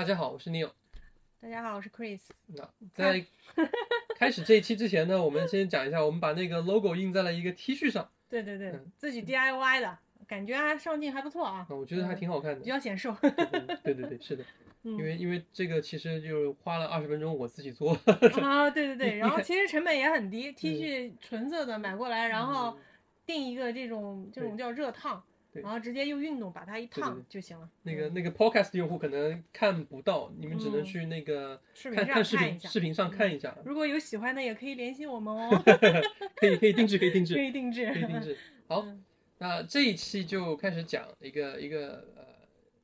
大家好，我是 Neil。大家好，我是 Chris。那在 开始这一期之前呢，我们先讲一下，我们把那个 logo 印在了一个 T 恤上。对对对，嗯自己 DIY 的，感觉还上镜还不错啊，啊，我觉得还挺好看的比。较显瘦。嗯对对对，是的，嗯因为因为这个其实就是花了二十分钟我自己做。啊，对对对，然后其实成本也很低，T 恤纯色的买过来，然后嗯定一个这种这种叫热烫，对然后直接用运动把它一烫就行了。嗯那个那个 podcast 用户可能看不到，你们只能嗯。去那个看看视频视频上看一下，如果有喜欢的，也可以联系我们哦，可以可以定制，可以定制。可，以定制。可以定制。好，嗯。那这一期就开始讲一个一个呃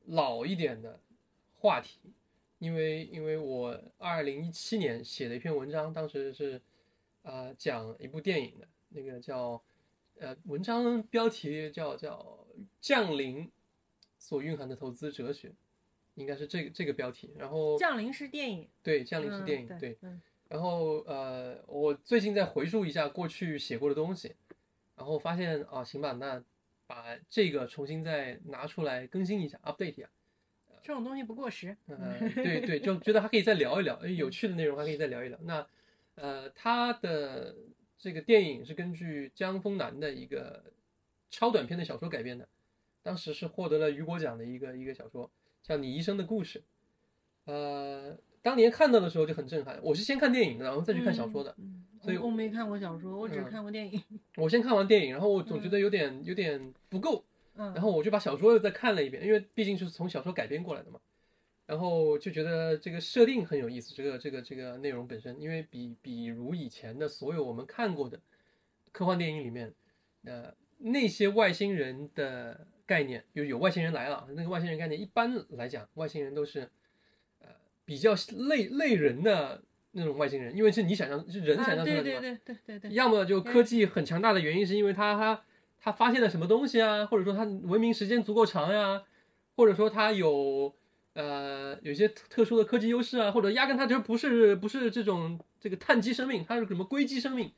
老一点的话题，因为因为我二零一七年写的一篇文章，当时是啊、呃讲一部电影的，那个叫呃文章标题叫叫降临所蕴含的投资哲学，应该是这个这个标题。然后降临是电影，对降临是嗯电影，对然后呃，我最近在回溯一下过去写过的东西，然后发现啊，行吧，那把这个重新再拿出来更新一下，update 一下。这种东西不过时。呃，对对，就 觉得还可以再聊一聊，哎有趣的内容还可以再聊一聊。那呃，他的这个电影是根据江峰南的一个超短篇的小说改编的，当时是获得了雨果奖的一个一个小说，叫《你一生的故事》。呃，当年看到的时候就很震撼，我是先看电影的，然后再去看小说的。所以我我没看过小说，我只嗯看过电影。我先看完电影，然后我总觉得有点有点不够，嗯，然后我就把小说又再看了一遍，因为毕竟是从小说改编过来的嘛，然后就觉得这个设定很有意思，这个这个这个内容本身，因为比比如以前的所有我们看过的科幻电影里面，呃，那些外星人的概念，就有外星人来了，那个外星人概念一般来讲，外星人都是呃比较类类人的那种外星人，因为是你想象是人想象出来的对对对对对对，要么就科技很强大的原因是因为他他他发现了什么东西啊，或者说他文明时间足够长呀，或者说他有呃有一些特特殊的科技优势啊，或者压根他就不是不是这种这个碳基生命，他是什么硅基生命，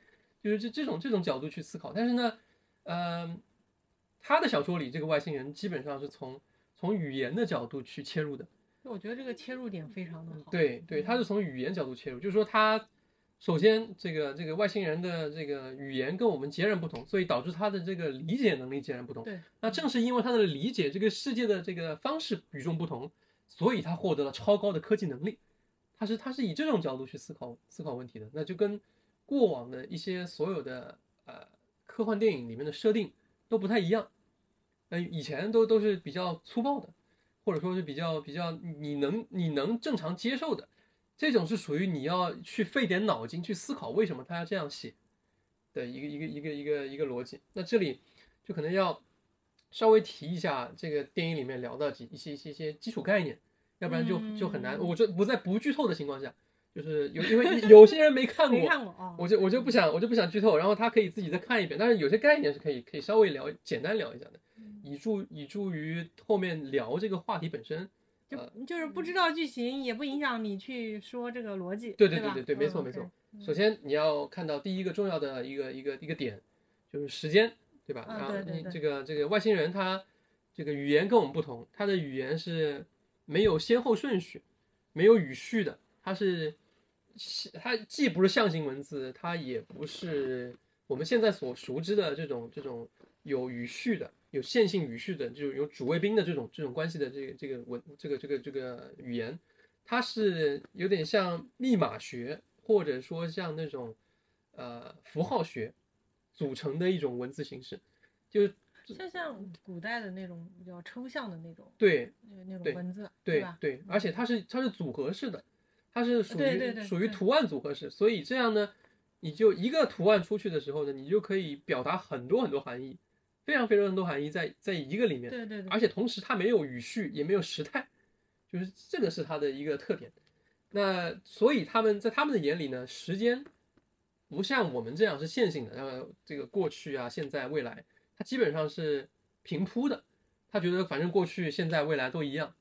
就是这这种这种角度去思考。但是呢，呃，他的小说里这个外星人基本上是从从语言的角度去切入的。我觉得这个切入点非常的好。对对，他是从语言角度切入，就是说他首先这个这个外星人的这个语言跟我们截然不同，所以导致他的这个理解能力截然不同。对，那正是因为他的理解这个世界的这个方式与众不同，所以他获得了超高的科技能力。他是他是以这种角度去思考思考问题的，那就跟过往的一些所有的呃科幻电影里面的设定都不太一样。呃，以前都都是比较粗暴的，或者说是比较比较你能你能正常接受的，这种是属于你要去费点脑筋去思考为什么他要这样写的一个一个一个一个一个逻辑。那这里就可能要稍微提一下这个电影里面聊到几一些一些一些基础概念，要不然就就很难。嗯我这不在不剧透的情况下，就是有因为有些人没看没过，看过啊。我就我就不想我就不想剧透，然后他可以自己再看一遍。但是有些概念是可以可以稍微聊简单聊一下的，以助以助于后面聊这个话题本身。就呃就是不知道剧情，也不影响你去说这个逻辑。对对对对对对没错嗯没错首先你要看到第一个重要的一个一个一个点，就是时间，对吧？啊你这个这个外星人他这个语言跟我们不同，他的语言是没有先后顺序，没有语序的，他是它既不是象形文字，它也不是我们现在所熟知的这种这种有语序的、有线性语序的，就是有主谓宾的这种这种关系的这个这个文这个这个这个语言，它是有点像密码学，或者说像那种呃符号学组成的一种文字形式，就是像像古代的那种比较抽象的那种对呃那种文字，吧？对对，而且它是它是组合式的，它是属于属于图案组合式，所以这样呢，你就一个图案出去的时候呢，你就可以表达很多很多含义，非常非常多含义在在一个里面，对对对，而且同时它没有语序，也没有时态，就是这个是它的一个特点。那所以他们在他们的眼里呢，时间不像我们这样是线性的，然后这个过去啊、现在、未来，它基本上是平铺的。他觉得反正过去、现在、未来都一样，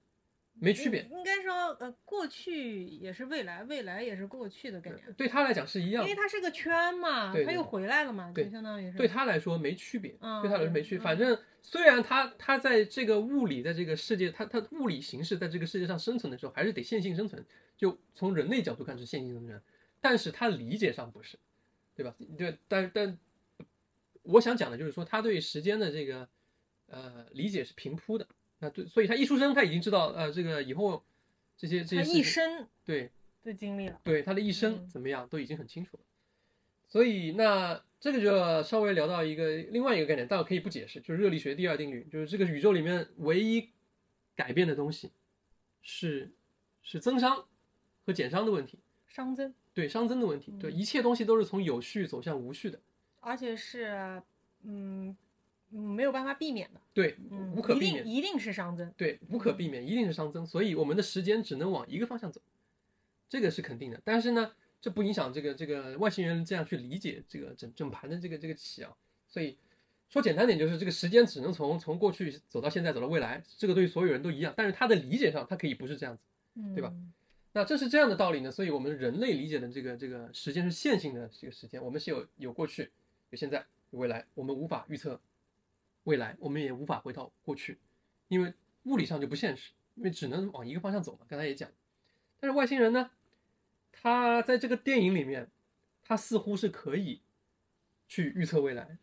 没区别。应该说，呃，过去也是未来，未来也是过去的概念，对他来讲是一样因为。它是个圈嘛，对对它又回来了嘛，就相当于是对他来说没区别，嗯对他来说没区别。嗯反正虽然他他在这个物理在这个世界，他他物理形式在这个世界上生存的时候，还是得线性生存。就从人类角度看是线性生存，但是他理解上不是，对吧？对，但但我想讲的就是说，他对时间的这个呃理解是平铺的。那对，所以他一出生他已经知道呃这个以后这些这些他一生对的经历了。对他的一生嗯。怎么样都已经很清楚了。所以那这个就稍微聊到一个另外一个概念，但我可以不解释，就是热力学第二定律，就是这个宇宙里面唯一改变的东西是是增伤和减伤的问题，熵增，对熵增的问题，对嗯。一切东西都是从有序走向无序的，而且是嗯嗯没有办法避免的，对无可避免，一定是熵增。对无可避免，一定是熵增，所以我们的时间只能往一个方向走，这个是肯定的。但是呢，这不影响这个这个外星人这样去理解这个整整盘的这个这个棋啊。所以说简单点，就是这个时间只能从从过去走到现在，走到未来，这个对于所有人都一样。但是他的理解上，他可以不是这样子。嗯，对吧？那正是这样的道理呢，所以我们人类理解的这个这个时间是线性的这个时间，我们是有有过去、有现在、有未来，我们无法预测未来，我们也无法回到过去，因为物理上就不现实，因为只能往一个方向走嘛。刚才也讲，但是外星人呢，他在这个电影里面，他似乎是可以去预测未来，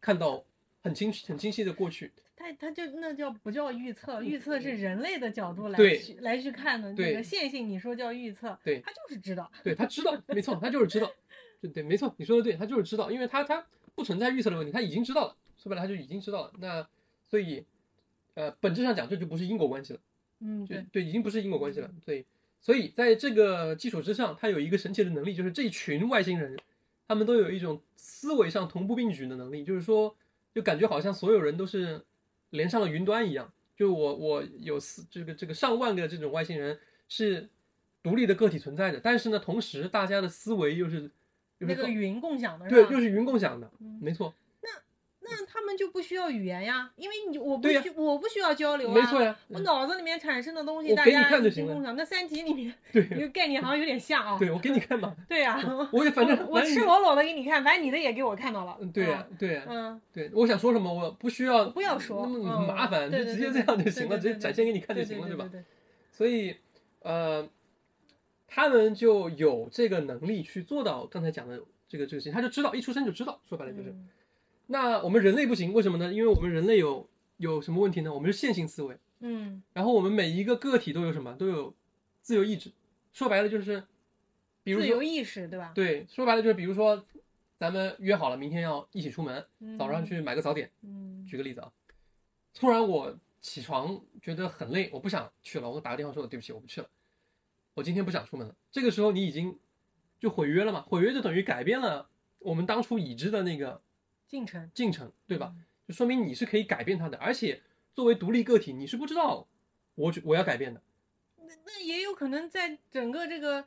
看到很清很清晰的过去。他他就那叫不叫预测？预测是人类的角度来去来去看的。对那个线性你说叫预测，对他就是知道。对他知道，没错，他就是知道，对 对，没错，你说的对，他就是知道，因为他他不存在预测的问题，他已经知道了，说白了他就已经知道了。那所以，呃，本质上讲，这就不是因果关系了，嗯，就对，对，已经不是因果关系了。对，所以在这个基础之上，他有一个神奇的能力，就是这一群外星人，他们都有一种思维上同步并举的能力，就是说，就感觉好像所有人都是连上了云端一样。就我我有四这个这个上万个这种外星人是独立的个体存在的，但是呢，同时大家的思维又是那个云共享的对，吧？又是云共享的，嗯没错，那他们就不需要语言呀，因为你我不需我不需要交流啊。没错呀，我脑子里面产生的东西，大家共享。那《三体》里面对概念好像有点像啊。对，我给你看吧，对呀，我也反正我赤裸裸的给你看，反正你的也给我看到了。嗯对呀对呀嗯，对，我想说什么我不需要不要说那么嗯麻烦，就直接这样就行了，直接展现给你看就行了，对吧对所以呃，他们就有这个能力去做到刚才讲的这个这个事情，他就知道一出生就知道，说白了就是。嗯那我们人类不行，为什么呢？因为我们人类有有什么问题呢？我们是线性思维，嗯然后我们每一个个体都有什么？都有自由意志。说白了就是，比如自由意识对吧？对，说白了就是，比如说，咱们约好了明天要一起出门，嗯早上去买个早点。嗯举个例子啊，突然我起床觉得很累，我不想去了，我打个电话说对不起，我不去了，我今天不想出门了。这个时候你已经就毁约了嘛？毁约就等于改变了我们当初已知的那个进程进程，对吧？嗯就说明你是可以改变它的，而且作为独立个体，你是不知道我我要改变的。那那也有可能在整个这个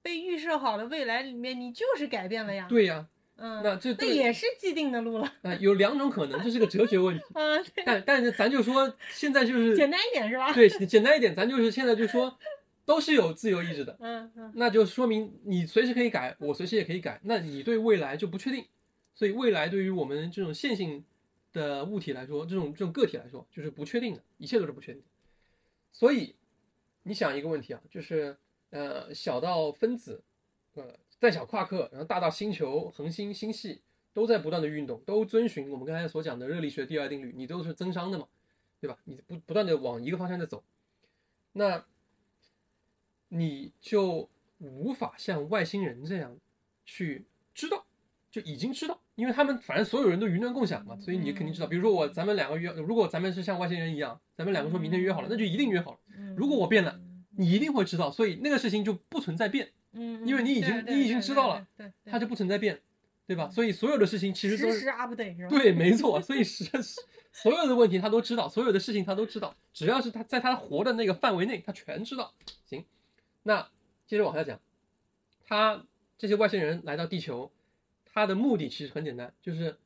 被预设好的未来里面，你就是改变了呀。对呀、嗯，那这对那也是既定的路了。啊、有两种可能，这是个哲学问题。啊，对但但是咱就说现在就是简单一点是吧？对简单一点，咱就是现在就说都是有自由意志的，嗯嗯那就说明你随时可以改，我随时也可以改，那你对未来就不确定，所以未来对于我们这种线性的物体来说，这种这种个体来说就是不确定的，一切都是不确定的。所以你想一个问题啊，就是呃小到分子，呃再小夸克，然后大到星球、恒星、星系都在不断的运动，都遵循我们刚才所讲的热力学第二定律，你都是增伤的嘛，对吧？你不不断的往一个方向在走，那你就无法像外星人这样去知道，就已经知道，因为他们反正所有人都云端共享嘛，所以你肯定知道。比如说我咱们两个约，如果咱们是像外星人一样，咱们两个说明天约好了，那就一定约好了。嗯。如果我变了，你一定会知道，所以那个事情就不存在变，嗯，因为你已经你已经知道了，对它就不存在变，对吧？所以所有的事情其实都是？对，没错。所以是是所有的问题他都知道，所有的事情他都知道，只要是他在他活的那个范围内，他全知道。行，那接着往下讲，他这些外星人来到地球，他的目的其实很简单，就是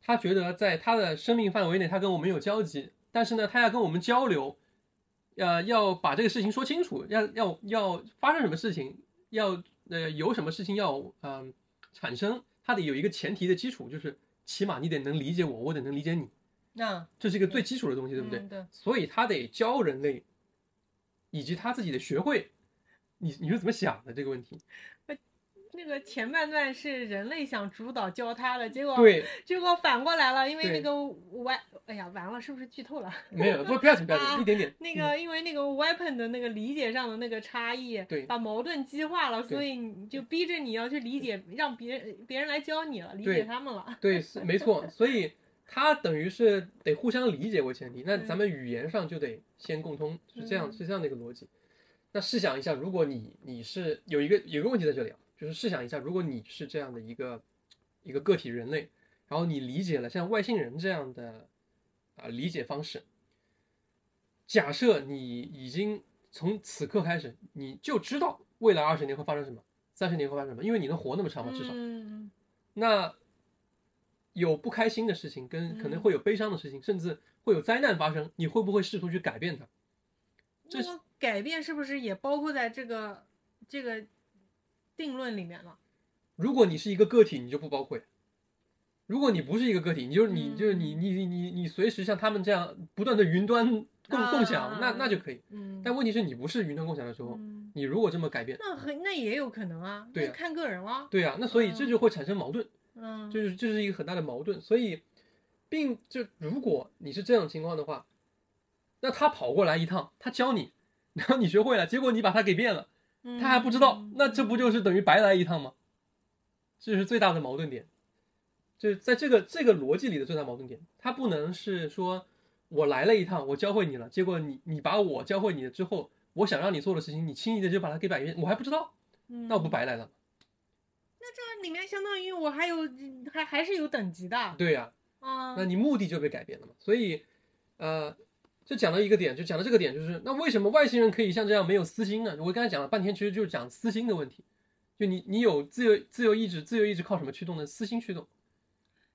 他觉得在他的生命范围内，他跟我们有交集，但是呢，他要跟我们交流，呃，要把这个事情说清楚，要要要发生什么事情，要呃有什么事情要嗯、产生，他得有一个前提的基础，就是起码你得能理解我，我得能理解你，那这是一个最基础的东西，对不对？所以他得教人类，以及他自己得学会，你你是怎么想的这个问题？那个前半段是人类想主导教他的，结果对，结果反过来了，因为那个 we，哎呀，完了，是不是剧透了？没有，不不要紧不要紧，啊一点点。那个，因为那个 weapon 的那个理解上的那个差异，对把矛盾激化了，所以你就逼着你要去理解，让别人别人来教你了，理解他们了。对，是没错，所以他等于是得互相理解为前提，那嗯咱们语言上就得先共通，是这样，嗯是这样的一个逻辑。那试想一下，如果你你是有一个有一个问题在这里啊，就是试想一下，如果你是这样的一个一个个体人类，然后你理解了像外星人这样的啊、理解方式，假设你已经从此刻开始，你就知道未来二十年会发生什么，三十年会发生什么，因为你能活那么长嘛，至少。嗯，那有不开心的事情，跟可能嗯会有悲伤的事情，甚至会有灾难发生，你会不会试图去改变它？这那么改变是不是也包括在这个这个定论里面了？如果你是一个个体，你就不包括；如果你不是一个个体，你就是你嗯就是你你你你你随时像他们这样不断的云端共啊共享，那那就可以。嗯，但问题是你不是云端共享的时候，嗯你如果这么改变，那很那也有可能啊，对啊看个人了。对啊，那所以这就会产生矛盾。嗯，就是这是一个很大的矛盾。所以，并就如果你是这种情况的话，那他跑过来一趟，他教你，然后你学会了，结果你把他给变了，他还不知道，嗯那这不就是等于白来一趟吗？这是最大的矛盾点，就是在这个这个逻辑里的最大矛盾点，他不能是说我来了一趟，我教会你了，结果你你把我教会你了之后，我想让你做的事情，你轻易的就把它给改变，我还不知道，嗯那我不白来了吗？这里面相当于我还有还还是有等级的对呀、啊。那你目的就被改变了嘛。所以，呃，就讲到一个点，就讲到这个点，就是那为什么外星人可以像这样没有私心呢？我刚才讲了半天，其实就是讲私心的问题。就你你有自由自由意志，自由意志靠什么驱动呢？私心驱动。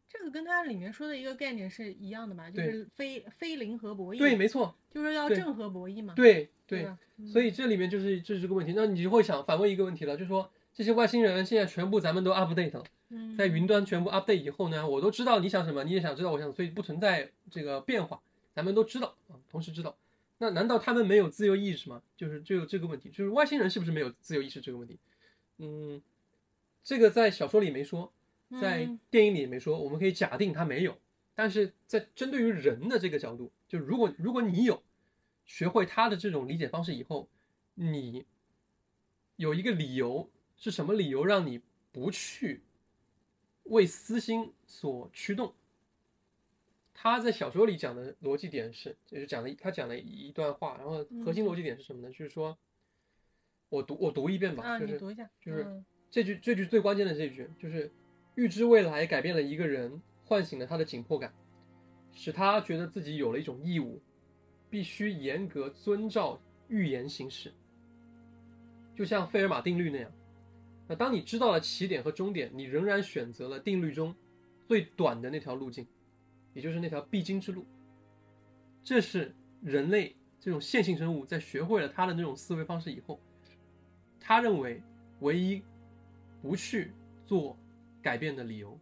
这个跟它里面说的一个概念是一样的嘛，就是非非零和博弈。对，，没错，就是要正和博弈嘛。对对。所以这里面就是就是这个问题。那你就会想反问一个问题了，就是说这些外星人现在全部咱们都 update 了。嗯在云端全部 update 以后呢，我都知道你想什么，你也想知道我想，所以不存在这个变化，咱们都知道啊，同时知道。那难道他们没有自由意识吗？就是就有这个问题，就是外星人是不是没有自由意识这个问题？嗯，这个在小说里没说，在嗯电影里也没说，我们可以假定他没有。但是在针对于人的这个角度，就如果如果你有学会他的这种理解方式以后，你有一个理由是什么理由让你不去为私心所驱动？他在小说里讲的逻辑点是，就是讲了他讲了一段话，然后核心逻辑点是什么呢？就是说，我读我读一遍吧，啊，就是读一下，就是嗯这句这句最关键的这句，就是预知未来改变了一个人，唤醒了他的紧迫感，使他觉得自己有了一种义务，必须严格遵照预言行事，就像费尔马定律那样。那当你知道了起点和终点，你仍然选择了定律中最短的那条路径，也就是那条必经之路。这是人类这种线性生物在学会了他的那种思维方式以后，他认为唯一不去做改变的理由。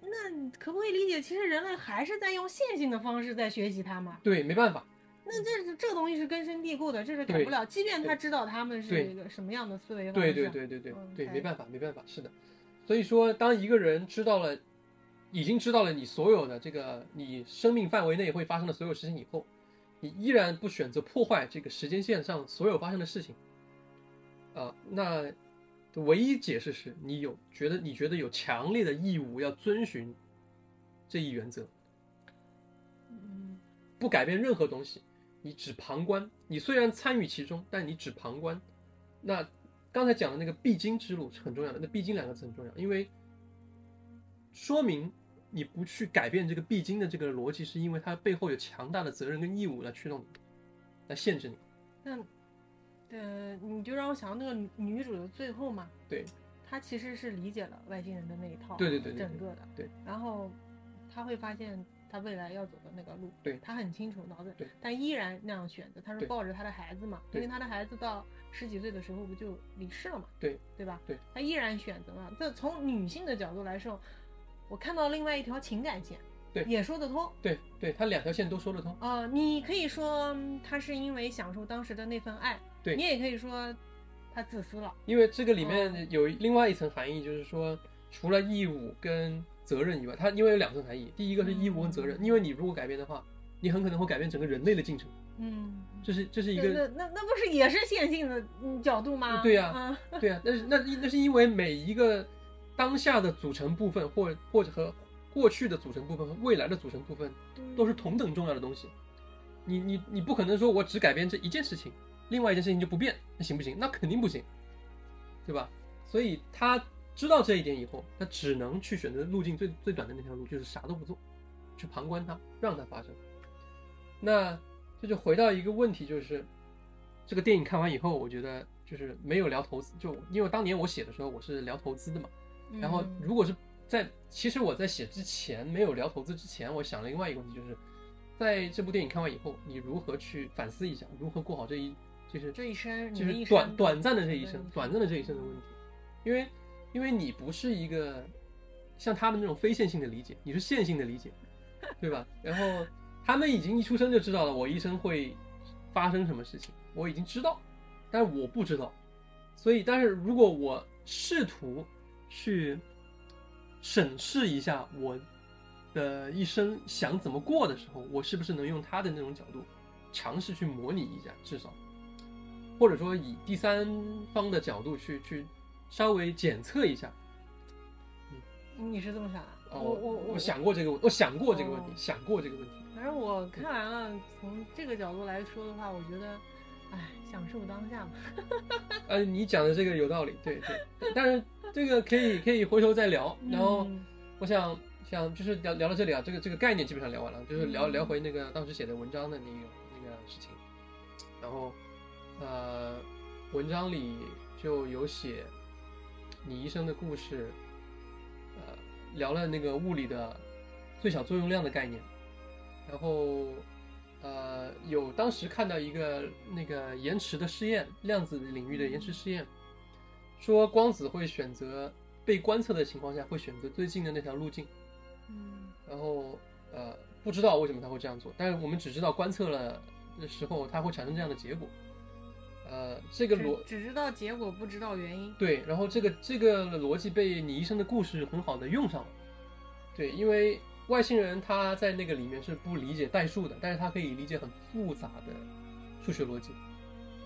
那你可不可以理解，其实人类还是在用线性的方式在学习它嘛？对，没办法，那这这个东西是根深蒂固的，这是改不了。即便他知道他们是一个什么样的思维方式，对对对对对嗯对，没办法，没办法，是的。所以说，当一个人知道了，已经知道了你所有的这个你生命范围内会发生的所有事情以后，你依然不选择破坏这个时间线上所有发生的事情，啊、那唯一解释是你有觉得你觉得有强烈的义务要遵循这一原则，不改变任何东西，你只旁观。你虽然参与其中，但你只旁观。那刚才讲的那个必经之路是很重要的，那必经两个字很重要，因为说明你不去改变这个必经的这个逻辑，是因为它背后有强大的责任跟义务来驱动你，来限制你。那呃，你就让我想到那个女女主的最后嘛，对，她其实是理解了外星人的那一套，对对对对对整个的，对。然后她会发现，她未来要走的那个路，对她很清楚脑子对，但依然那样选择，她是抱着她的孩子嘛，因为她的孩子到十几岁的时候不就离世了嘛，对对吧？对，她依然选择了。这从女性的角度来说，我看到另外一条情感线，对也说得通。对对，他两条线都说得通。啊、你可以说嗯他是因为享受当时的那份爱，对你也可以说他自私了。因为这个里哦面有另外一层含义，就是说，除了义务跟责任以外，它因为有两层含义。第一个是义务跟责任，嗯因为你如果改变的话，你很可能会改变整个人类的进程。嗯，这是这是一个那那那不是也是线性的嗯角度吗？对呀啊，对啊，那是那那是因为每一个当下的组成部分，或或者和过去的组成部分和未来的组成部分都是同等重要的东西。你你你不可能说我只改变这一件事情，另外一件事情就不变，那行不行？那肯定不行，对吧？所以他知道这一点以后，他只能去选择路径最最短的那条路，就是啥都不做，去旁观它，让它发生。那这就回到一个问题，就是这个电影看完以后，我觉得就是没有聊投资，就因为当年我写的时候我是聊投资的嘛，然后嗯如果是在其实我在写之前没有聊投资之前，我想了另外一个问题，就是在这部电影看完以后，你如何去反思一下，如何过好这一就是这一生，就是短短暂的这一生短暂的这一生的问题，因为因为你不是一个像他们那种非线性的理解，你是线性的理解，对吧？然后他们已经一出生就知道了我一生会发生什么事情，我已经知道，但是我不知道，所以但是如果我试图去审视一下我的一生想怎么过的时候，我是不是能用他的那种角度尝试去模拟一下，至少，或者说以第三方的角度去去稍微检测一下。嗯你是这么想的？哦，我我我想过这个问，我想过这个问题，哦想过这个问题。反正我看完了，从这个角度来说的话，我觉得，哎，享受当下嘛。呃，你讲的这个有道理，对对，但是这个可以可以回头再聊。然后嗯我想想就是聊聊到这里啊，这个这个概念基本上聊完了，就是聊嗯聊回那个当时写的文章的那个那个事情。然后呃，文章里就有写你一生的故事，呃，聊了那个物理的最小作用量的概念，然后呃，有当时看到一个那个延迟的试验，量子领域的延迟试验，说光子会选择被观测的情况下会选择最近的那条路径，嗯然后呃不知道为什么他会这样做，但是我们只知道观测了的时候它会产生这样的结果，呃，这个逻只知道结果，不知道原因。对，然后这个这个逻辑被你医生的故事很好的用上了。对，因为外星人他在那个里面是不理解代数的，但是他可以理解很复杂的数学逻辑，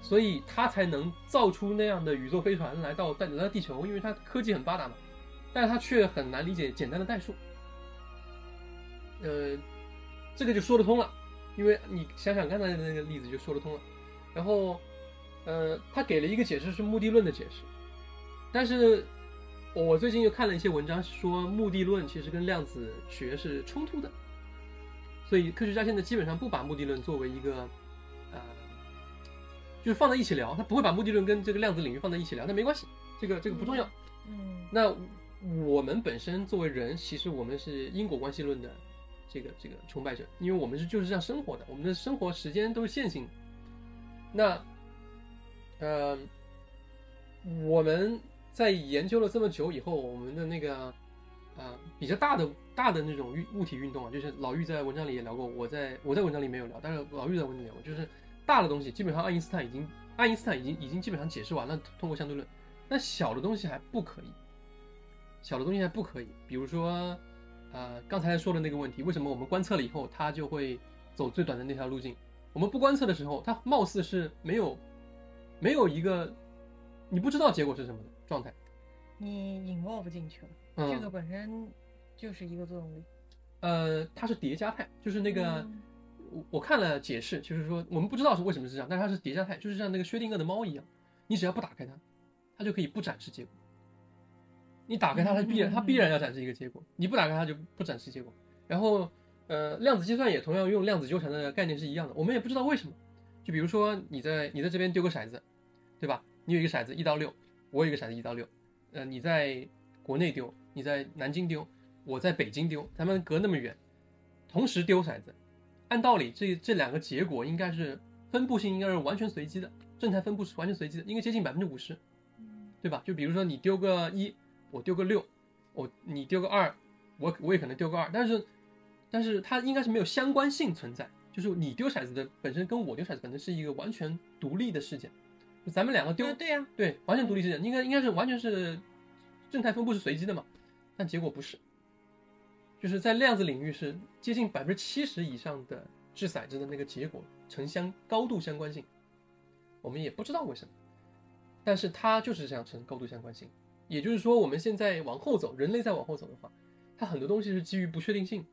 所以他才能造出那样的宇宙飞船来到带来到地球，因为他科技很发达嘛，但是他却很难理解简单的代数。呃，这个就说得通了，因为你想想刚才的那个例子就说得通了。然后，呃，他给了一个解释是目的论的解释，但是我最近又看了一些文章，说目的论其实跟量子学是冲突的，所以科学家现在基本上不把目的论作为一个，就是放在一起聊，他不会把目的论跟这个量子领域放在一起聊，那没关系，这个这个不重要。嗯那我们本身作为人，其实我们是因果关系论的这个这个崇拜者，因为我们是就是这样生活的，我们的生活时间都是线性的。那，呃，我们在研究了这么久以后，我们的那个呃比较大的大的那种运物体运动啊，就是老玉在文章里也聊过，我在我在文章里没有聊，但是老玉在文章里聊过，就是大的东西基本上爱因斯坦已经爱因斯坦已经已经基本上解释完了，通过相对论，那小的东西还不可以。小的东西还不可以，比如说，呃，刚才说的那个问题，为什么我们观测了以后，它就会走最短的那条路径？我们不观测的时候，它貌似是没有，没有一个，你不知道结果是什么的状态。你 involve 进去了，嗯，这个本身就是一个作用力。呃，它是叠加态，就是那个，嗯我我看了解释，就是说我们不知道是为什么是这样，但是它是叠加态，就是像那个薛定谔的猫一样，你只要不打开它，它就可以不展示结果。你打开它，它必然它必然要展示一个结果；你不打开它就不展示结果。然后，呃，量子计算也同样用量子纠缠的概念是一样的，我们也不知道为什么。就比如说你在你在这边丢个骰子，对吧？你有一个骰子一到六，我有一个骰子一到六，呃，你在国内丢，你在南京丢，我在北京丢，咱们隔那么远，同时丢骰子，按道理这这两个结果应该是分布性应该是完全随机的，正态分布是完全随机的，应该接近百分之五十，嗯。对吧？就比如说你丢个一，我丢个六，我你丢个二，我我也可能丢个二，但是但是它应该是没有相关性存在，就是你丢骰子的本身跟我丢骰子本身是一个完全独立的事件，就咱们两个丢啊对呀，对，完全独立事件，应该应该是完全是正态分布是随机的嘛，但结果不是，就是在量子领域是接近百分之七十以上的掷骰子的那个结果呈相高度相关性，我们也不知道为什么，但是它就是这样呈高度相关性，也就是说我们现在往后走，人类再往后走的话，它很多东西是基于不确定性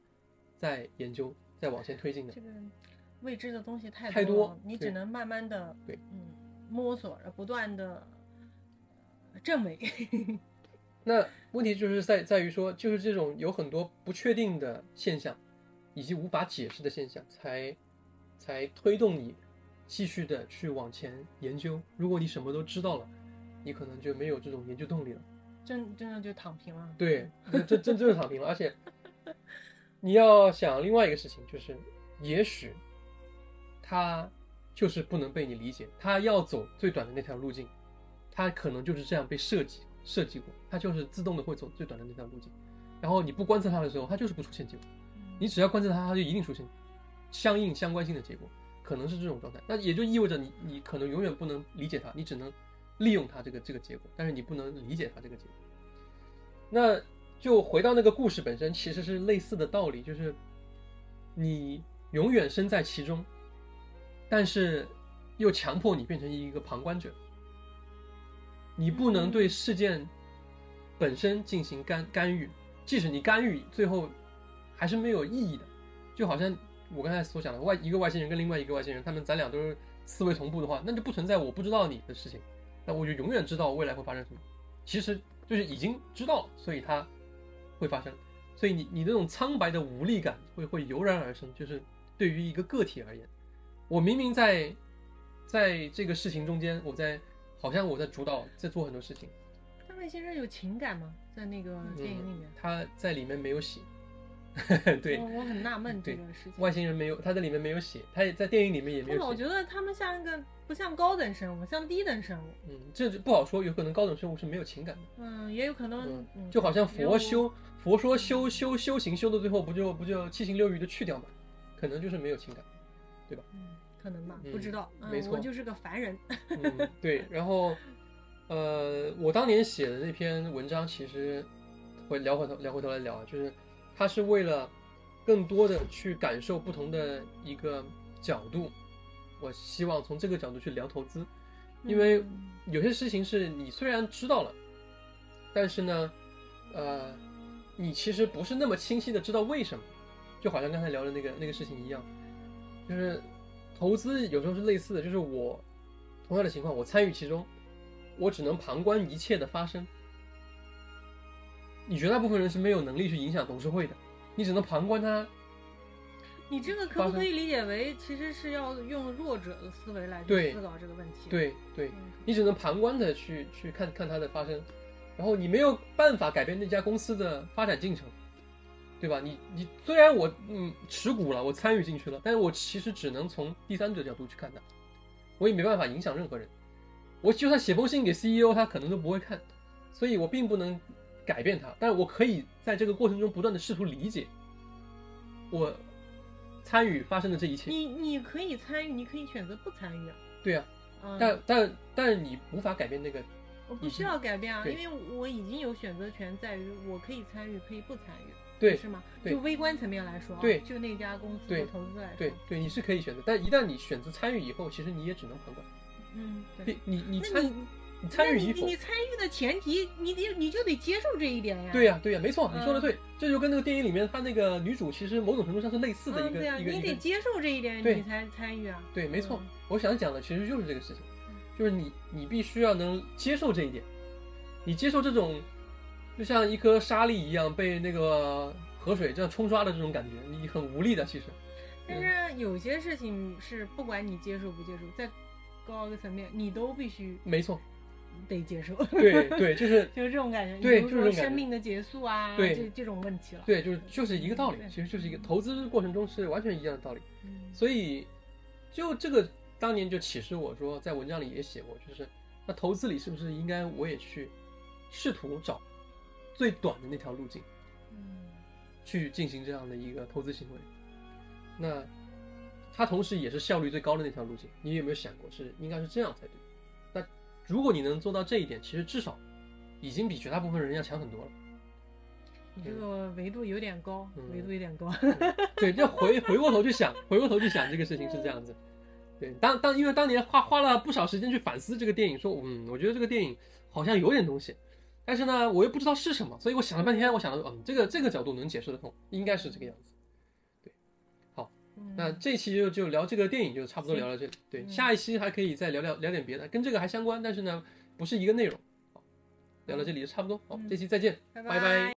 在研究，在往前推进的。这个未知的东西太太多你只能慢慢的对嗯摸索着，不断的证伪。那问题就是在在于说，就是这种有很多不确定的现象，以及无法解释的现象，才才推动你继续的去往前研究。如果你什么都知道了，你可能就没有这种研究动力了。真真的就躺平了。对，真就是躺平了。而且你要想另外一个事情，就是也许他就是不能被你理解，他要走最短的那条路径，他可能就是这样被设计设计过，它就是自动的会走最短的那条路径。然后你不观测它的时候，它就是不出现结果。嗯你只要观测它，它就一定出现相应相关性的结果，可能是这种状态。那也就意味着你你可能永远不能理解它，你只能利用它这个这个结果，但是你不能理解它这个结果。那就回到那个故事本身，其实是类似的道理，就是你永远身在其中，但是又强迫你变成一个旁观者。你不能对事件本身进行干干预，即使你干预，最后还是没有意义的。就好像我刚才所讲的，外一个外星人跟另外一个外星人，他们咱俩都是思维同步的话，那就不存在我不知道你的事情，那我就永远知道未来会发生什么。其实就是已经知道了，所以它会发生。所以你你那种苍白的无力感会会油然而生，就是对于一个个体而言，我明明在在这个事情中间，我在好像我在主导，在做很多事情，那外星人有情感吗？在那个电影里面，他在里面没有写，对我，我很纳闷这个事情。外星人没有，他在里面没有写，他也在电影里面也没有写。觉得他们像一个不像高等生物，像低等生物。嗯，这就不好说，有可能高等生物是没有情感的。嗯，也有可能就好像佛修佛说修修修行修到最后不就不就七情六欲的去掉嘛？可能就是没有情感。对吧嗯，可能吧，嗯不知道。嗯没错我就是个凡人。嗯，对。然后，呃，我当年写的那篇文章，其实会聊回头聊回头来聊啊，就是它是为了更多的去感受不同的一个角度。我希望从这个角度去聊投资，因为嗯有些事情是你虽然知道了，但是呢，呃，你其实不是那么清晰的知道为什么，就好像刚才聊的那个那个事情一样，就是投资有时候是类似的，就是我同样的情况，我参与其中，我只能旁观一切的发生。你绝大部分人是没有能力去影响董事会的，你只能旁观他。你这个可不可以理解为，其实是要用弱者的思维来去思考这个问题？对对，嗯，你只能旁观的去去看看它的发生，然后你没有办法改变那家公司的发展进程，对吧？你你虽然我嗯持股了，我参与进去了，但是我其实只能从第三者角度去看它，我也没办法影响任何人。我就算写封信给 CEO，他可能都不会看，所以我并不能改变他，但是我可以在这个过程中不断的试图理解我参与发生的这一切。你你可以参与，你可以选择不参与啊。对啊、嗯，但但但是你无法改变那个我不需要改变啊，因为我已经有选择权，在于我可以参与，可以不参与，对是吗？对就微观层面来说啊，对就那家公司对的投资来说，对对，你是可以选择，但一旦你选择参与以后，其实你也只能旁观。嗯，对。你你你参与你你参与与否你你？参与的前提，你得你就得接受这一点呀。对呀、对呀、没错，你说的嗯对，这就跟那个电影里面他那个女主其实某种程度上是类似的一嗯，个、对呀，一个你得接受这一点，你才参与啊。对，没错嗯，我想讲的其实就是这个事情嗯，就是你你必须要能接受这一点，你接受这种就像一颗沙粒一样被那个河水这样冲刷的这种感觉，你很无力的其实。但是有些事情是不管你接受不接受，在高一个层面，你都必须没错，得接受，对对，就是 就是这种感觉。对就是生命的结束啊，对这这种问题了。对，就是就是一个道理对，其实就是一个投资过程中是完全一样的道理。嗯所以，就这个当年就启示我说，在文章里也写过，就是那投资里是不是应该我也去试图找最短的那条路径嗯去进行这样的一个投资行为？那它同时也是效率最高的那条路径。你有没有想过是应该是这样才对？那如果你能做到这一点，其实至少已经比绝大部分人要强很多了。你这个维度有点高，嗯维度有点高。对，就回回过头去想，回过头去想这个事情是这样子。对，当当因为当年花花了不少时间去反思这个电影，说嗯，我觉得这个电影好像有点东西，但是呢，我又不知道是什么，所以我想了半天，我想了，嗯，这个这个角度能解释得通，应该是这个样子。对，好那这期就就聊这个电影，就差不多聊到这里。对，嗯下一期还可以再聊聊聊点别的，跟这个还相关，但是呢，不是一个内容。好，聊到这里就差不多。好，嗯这期再见，拜拜拜